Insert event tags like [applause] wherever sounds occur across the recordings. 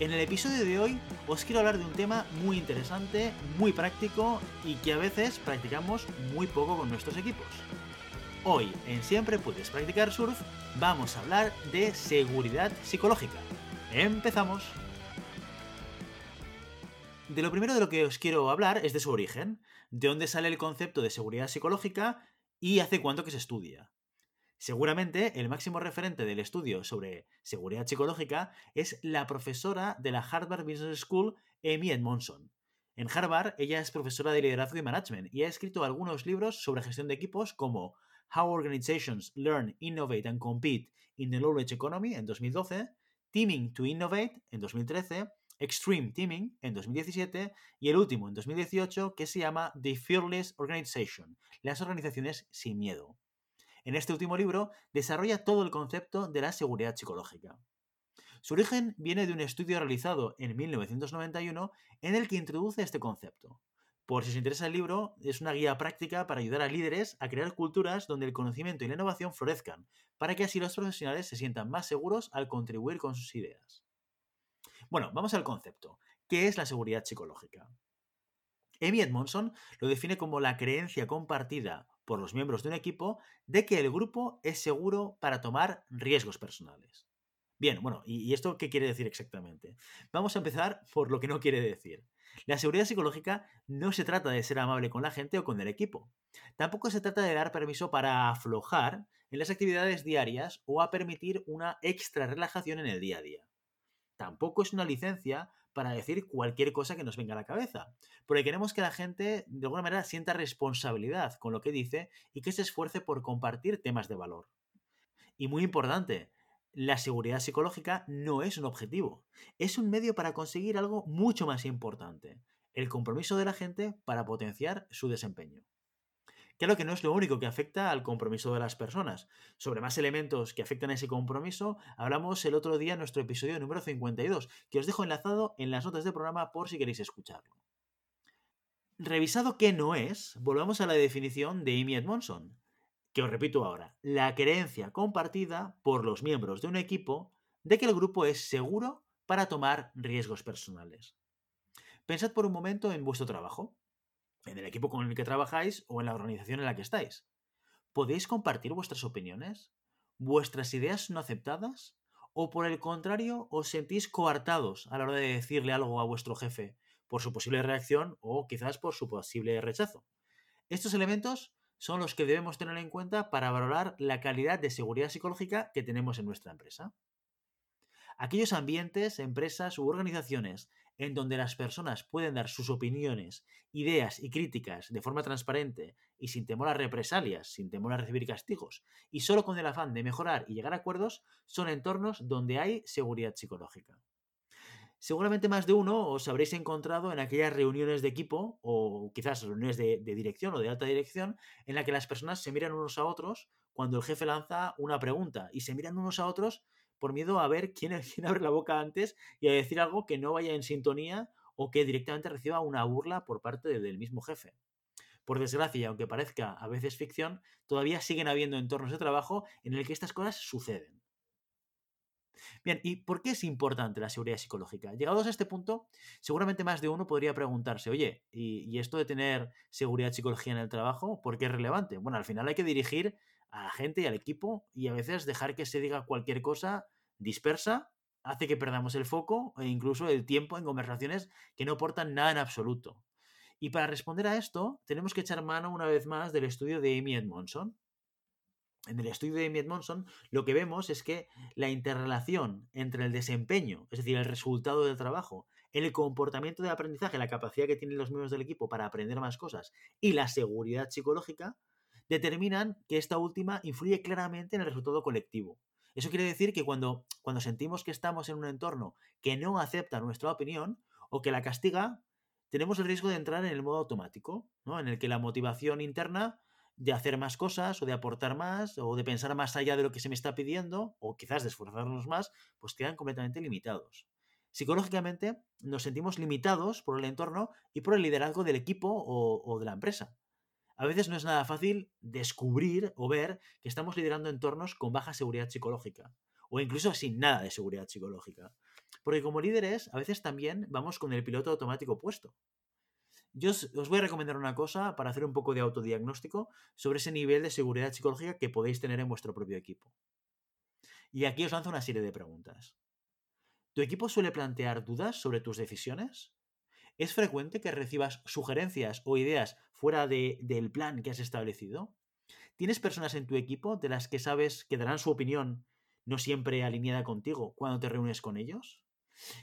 En el episodio de hoy os quiero hablar de un tema muy interesante, muy práctico y que a veces practicamos muy poco con nuestros equipos. Hoy en Siempre puedes practicar surf vamos a hablar de seguridad psicológica. ¡Empezamos! De lo primero de lo que os quiero hablar es de su origen, de dónde sale el concepto de seguridad psicológica y hace cuánto que se estudia. Seguramente el máximo referente del estudio sobre seguridad psicológica es la profesora de la Harvard Business School, Amy Edmondson. En Harvard, ella es profesora de liderazgo y management y ha escrito algunos libros sobre gestión de equipos como How Organizations Learn, Innovate and Compete in the Knowledge Economy en 2012, Teaming to Innovate en 2013, Extreme Teaming en 2017 y el último en 2018 que se llama The Fearless Organization, las organizaciones sin miedo. En este último libro desarrolla todo el concepto de la seguridad psicológica. Su origen viene de un estudio realizado en 1991 en el que introduce este concepto. Por si os interesa el libro, es una guía práctica para ayudar a líderes a crear culturas donde el conocimiento y la innovación florezcan, para que así los profesionales se sientan más seguros al contribuir con sus ideas. Bueno, vamos al concepto. ¿Qué es la seguridad psicológica? Amy Edmondson lo define como la creencia compartida por los miembros de un equipo de que el grupo es seguro para tomar riesgos personales. Bien, bueno, ¿y esto qué quiere decir exactamente? Vamos a empezar por lo que no quiere decir. La seguridad psicológica no se trata de ser amable con la gente o con el equipo. Tampoco se trata de dar permiso para aflojar en las actividades diarias o a permitir una extra relajación en el día a día. Tampoco es una licencia para decir cualquier cosa que nos venga a la cabeza, porque queremos que la gente de alguna manera sienta responsabilidad con lo que dice y que se esfuerce por compartir temas de valor. Y muy importante, la seguridad psicológica no es un objetivo, es un medio para conseguir algo mucho más importante, el compromiso de la gente para potenciar su desempeño. Claro que no es lo único que afecta al compromiso de las personas. Sobre más elementos que afectan a ese compromiso, hablamos el otro día en nuestro episodio número 52, que os dejo enlazado en las notas del programa por si queréis escucharlo. Revisado qué no es, volvamos a la definición de Amy Edmondson que os repito ahora, la creencia compartida por los miembros de un equipo de que el grupo es seguro para tomar riesgos personales. Pensad por un momento en vuestro trabajo, en el equipo con el que trabajáis o en la organización en la que estáis. ¿Podéis compartir vuestras opiniones? ¿Vuestras ideas son aceptadas? ¿O por el contrario os sentís coartados a la hora de decirle algo a vuestro jefe por su posible reacción o quizás por su posible rechazo? Estos elementos son los que debemos tener en cuenta para valorar la calidad de seguridad psicológica que tenemos en nuestra empresa. Aquellos ambientes, empresas u organizaciones en donde las personas pueden dar sus opiniones, ideas y críticas de forma transparente y sin temor a represalias, sin temor a recibir castigos, y solo con el afán de mejorar y llegar a acuerdos, son entornos donde hay seguridad psicológica. Seguramente más de uno os habréis encontrado en aquellas reuniones de equipo o quizás reuniones de, dirección o de alta dirección en la que las personas se miran unos a otros cuando el jefe lanza una pregunta y se miran unos a otros por miedo a ver quién, [laughs] quién abre la boca antes y a decir algo que no vaya en sintonía o que directamente reciba una burla por parte del mismo jefe. Por desgracia, y aunque parezca a veces ficción, todavía siguen habiendo entornos de trabajo en el que estas cosas suceden. Bien, ¿y por qué es importante la seguridad psicológica? Llegados a este punto, seguramente más de uno podría preguntarse, oye, ¿y, esto de tener seguridad psicológica en el trabajo, por qué es relevante? Bueno, al final hay que dirigir a la gente y al equipo y a veces dejar que se diga cualquier cosa dispersa hace que perdamos el foco e incluso el tiempo en conversaciones que no aportan nada en absoluto. Y para responder a esto, tenemos que echar mano una vez más del estudio de Amy Edmondson. En el estudio de Amy Edmondson, lo que vemos es que la interrelación entre el desempeño, es decir, el resultado del trabajo, el comportamiento de aprendizaje, la capacidad que tienen los miembros del equipo para aprender más cosas y la seguridad psicológica, determinan que esta última influye claramente en el resultado colectivo. Eso quiere decir que cuando, cuando sentimos que estamos en un entorno que no acepta nuestra opinión o que la castiga, tenemos el riesgo de entrar en el modo automático, ¿no? en el que la motivación interna de hacer más cosas o de aportar más o de pensar más allá de lo que se me está pidiendo o quizás de esforzarnos más, pues quedan completamente limitados. Psicológicamente nos sentimos limitados por el entorno y por el liderazgo del equipo o, o de la empresa. A veces no es nada fácil descubrir o ver que estamos liderando entornos con baja seguridad psicológica o incluso sin nada de seguridad psicológica. Porque como líderes a veces también vamos con el piloto automático puesto. Yo os, voy a recomendar una cosa para hacer un poco de autodiagnóstico sobre ese nivel de seguridad psicológica que podéis tener en vuestro propio equipo. Y aquí os lanzo una serie de preguntas. ¿Tu equipo suele plantear dudas sobre tus decisiones? ¿Es frecuente que recibas sugerencias o ideas fuera del plan que has establecido? ¿Tienes personas en tu equipo de las que sabes que darán su opinión no siempre alineada contigo cuando te reúnes con ellos?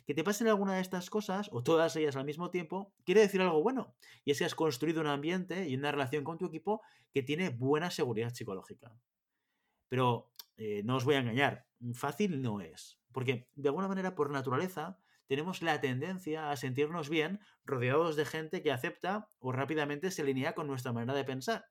Que te pasen alguna de estas cosas, o todas ellas al mismo tiempo, quiere decir algo bueno. Y es que has construido un ambiente y una relación con tu equipo que tiene buena seguridad psicológica. Pero eh, no os voy a engañar, fácil no es. Porque de alguna manera, por naturaleza, tenemos la tendencia a sentirnos bien rodeados de gente que acepta o rápidamente se alinea con nuestra manera de pensar.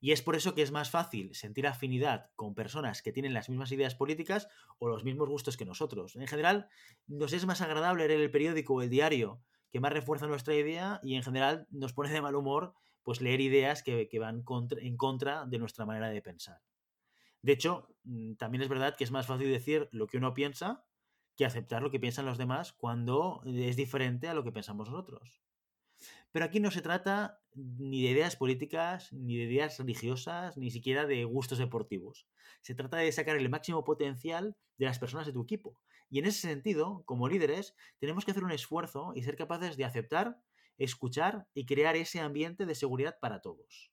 Y es por eso que es más fácil sentir afinidad con personas que tienen las mismas ideas políticas o los mismos gustos que nosotros. En general, nos es más agradable leer el periódico o el diario que más refuerza nuestra idea y en general nos pone de mal humor pues leer ideas que, van en contra de nuestra manera de pensar. De hecho, mm, también es verdad que es más fácil decir lo que uno piensa que aceptar lo que piensan los demás cuando es diferente a lo que pensamos nosotros. Pero aquí no se trata ni de ideas políticas, ni de ideas religiosas, ni siquiera de gustos deportivos. Se trata de sacar el máximo potencial de las personas de tu equipo. Y en ese sentido, como líderes, tenemos que hacer un esfuerzo y ser capaces de aceptar, escuchar y crear ese ambiente de seguridad para todos.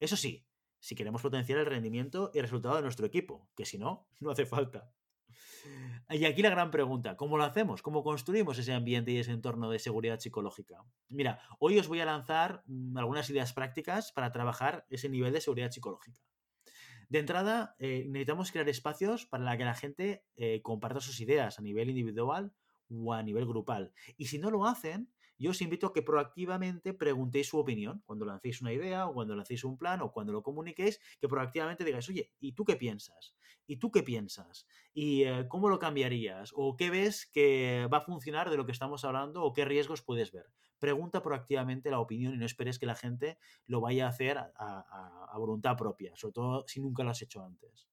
Eso sí, si queremos potenciar el rendimiento y el resultado de nuestro equipo, que si no, [laughs] no hace falta. Y aquí la gran pregunta, ¿cómo lo hacemos? ¿Cómo construimos ese ambiente y ese entorno de seguridad psicológica? Mira, hoy os voy a lanzar mm, algunas ideas prácticas para trabajar ese nivel de seguridad psicológica. De entrada, eh, necesitamos crear espacios para que la gente eh, comparta sus ideas a nivel individual o a nivel grupal. Y si no lo hacen, yo os invito a que proactivamente preguntéis su opinión cuando lancéis una idea o cuando lancéis un plan o cuando lo comuniquéis, que proactivamente digáis, oye, ¿y tú qué piensas? ¿Y tú qué piensas? ¿Y eh, cómo lo cambiarías? ¿O qué ves que va a funcionar de lo que estamos hablando o qué riesgos puedes ver? Pregunta proactivamente la opinión y no esperes que la gente lo vaya a hacer a, a voluntad propia, sobre todo si nunca lo has hecho antes.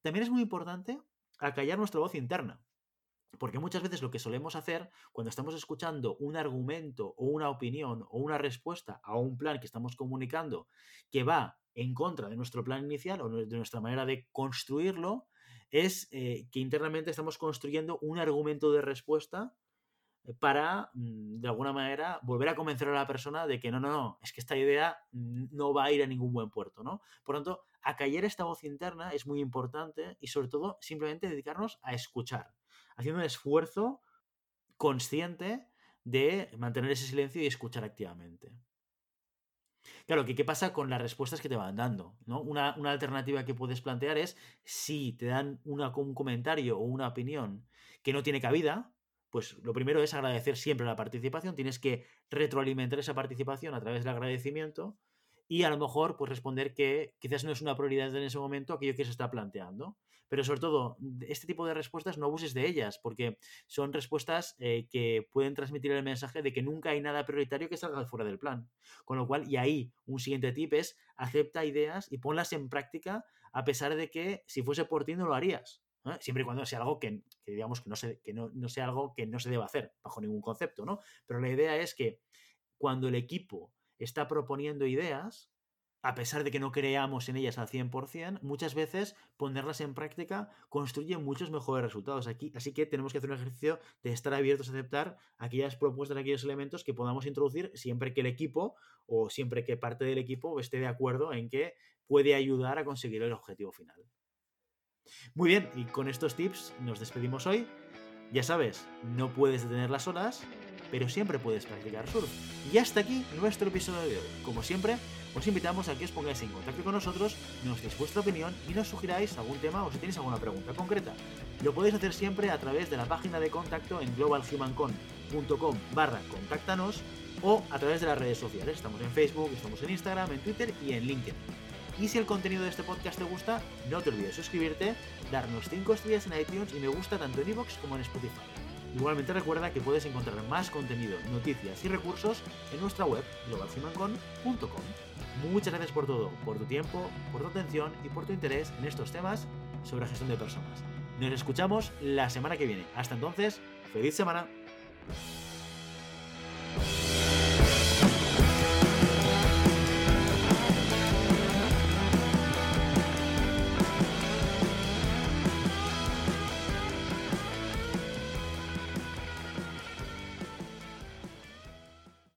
También es muy importante acallar nuestra voz interna. Porque muchas veces lo que solemos hacer cuando estamos escuchando un argumento o una opinión o una respuesta a un plan que estamos comunicando que va en contra de nuestro plan inicial o de nuestra manera de construirlo, es eh, que internamente estamos construyendo un argumento de respuesta eh, para, mm, de alguna manera, volver a convencer a la persona de que no, no, no, es que esta idea no va a ir a ningún buen puerto, ¿no? Por tanto, acallar esta voz interna es muy importante y sobre todo simplemente dedicarnos a escuchar haciendo un esfuerzo consciente de mantener ese silencio y escuchar activamente. Claro, ¿qué, pasa con las respuestas que te van dando? Una, alternativa que puedes plantear es si te dan un comentario o una opinión que no tiene cabida, pues lo primero es agradecer siempre la participación, tienes que retroalimentar esa participación a través del agradecimiento y a lo mejor pues responder que quizás no es una prioridad en ese momento aquello que se está planteando. Pero sobre todo, este tipo de respuestas no abuses de ellas, porque son respuestas eh, que pueden transmitir el mensaje de que nunca hay nada prioritario que salga fuera del plan. Con lo cual, y ahí un siguiente tip es acepta ideas y ponlas en práctica a pesar de que si fuese por ti no lo harías. Siempre y cuando sea algo que, digamos que, no, se, no sea algo que no se deba hacer bajo ningún concepto, ¿no? Pero la idea es que cuando el equipo está proponiendo ideas, a pesar de que no creamos en ellas al 100%, muchas veces ponerlas en práctica construye muchos mejores resultados aquí. Así que tenemos que hacer un ejercicio de estar abiertos a aceptar aquellas propuestas, aquellos elementos que podamos introducir siempre que el equipo o siempre que parte del equipo esté de acuerdo en que puede ayudar a conseguir el objetivo final. Muy bien, y con estos tips nos despedimos hoy. Ya sabes, no puedes detener las olas, pero siempre puedes practicar surf. Y hasta aquí nuestro episodio de hoy. Como siempre, os invitamos a que os pongáis en contacto con nosotros, nos deis vuestra opinión y nos sugiráis algún tema o si tenéis alguna pregunta concreta. Lo podéis hacer siempre a través de la página de contacto en globalhumancon.com barra contáctanos o a través de las redes sociales. Estamos en Facebook, estamos en Instagram, en Twitter y en LinkedIn. Y si el contenido de este podcast te gusta, no te olvides suscribirte, darnos 5 estrellas en iTunes y me gusta tanto en iVoox como en Spotify. Igualmente recuerda que puedes encontrar más contenido, noticias y recursos en nuestra web globalcimancon.com. Muchas gracias por todo, por tu tiempo, por tu atención y por tu interés en estos temas sobre gestión de personas. Nos escuchamos la semana que viene. Hasta entonces, feliz semana.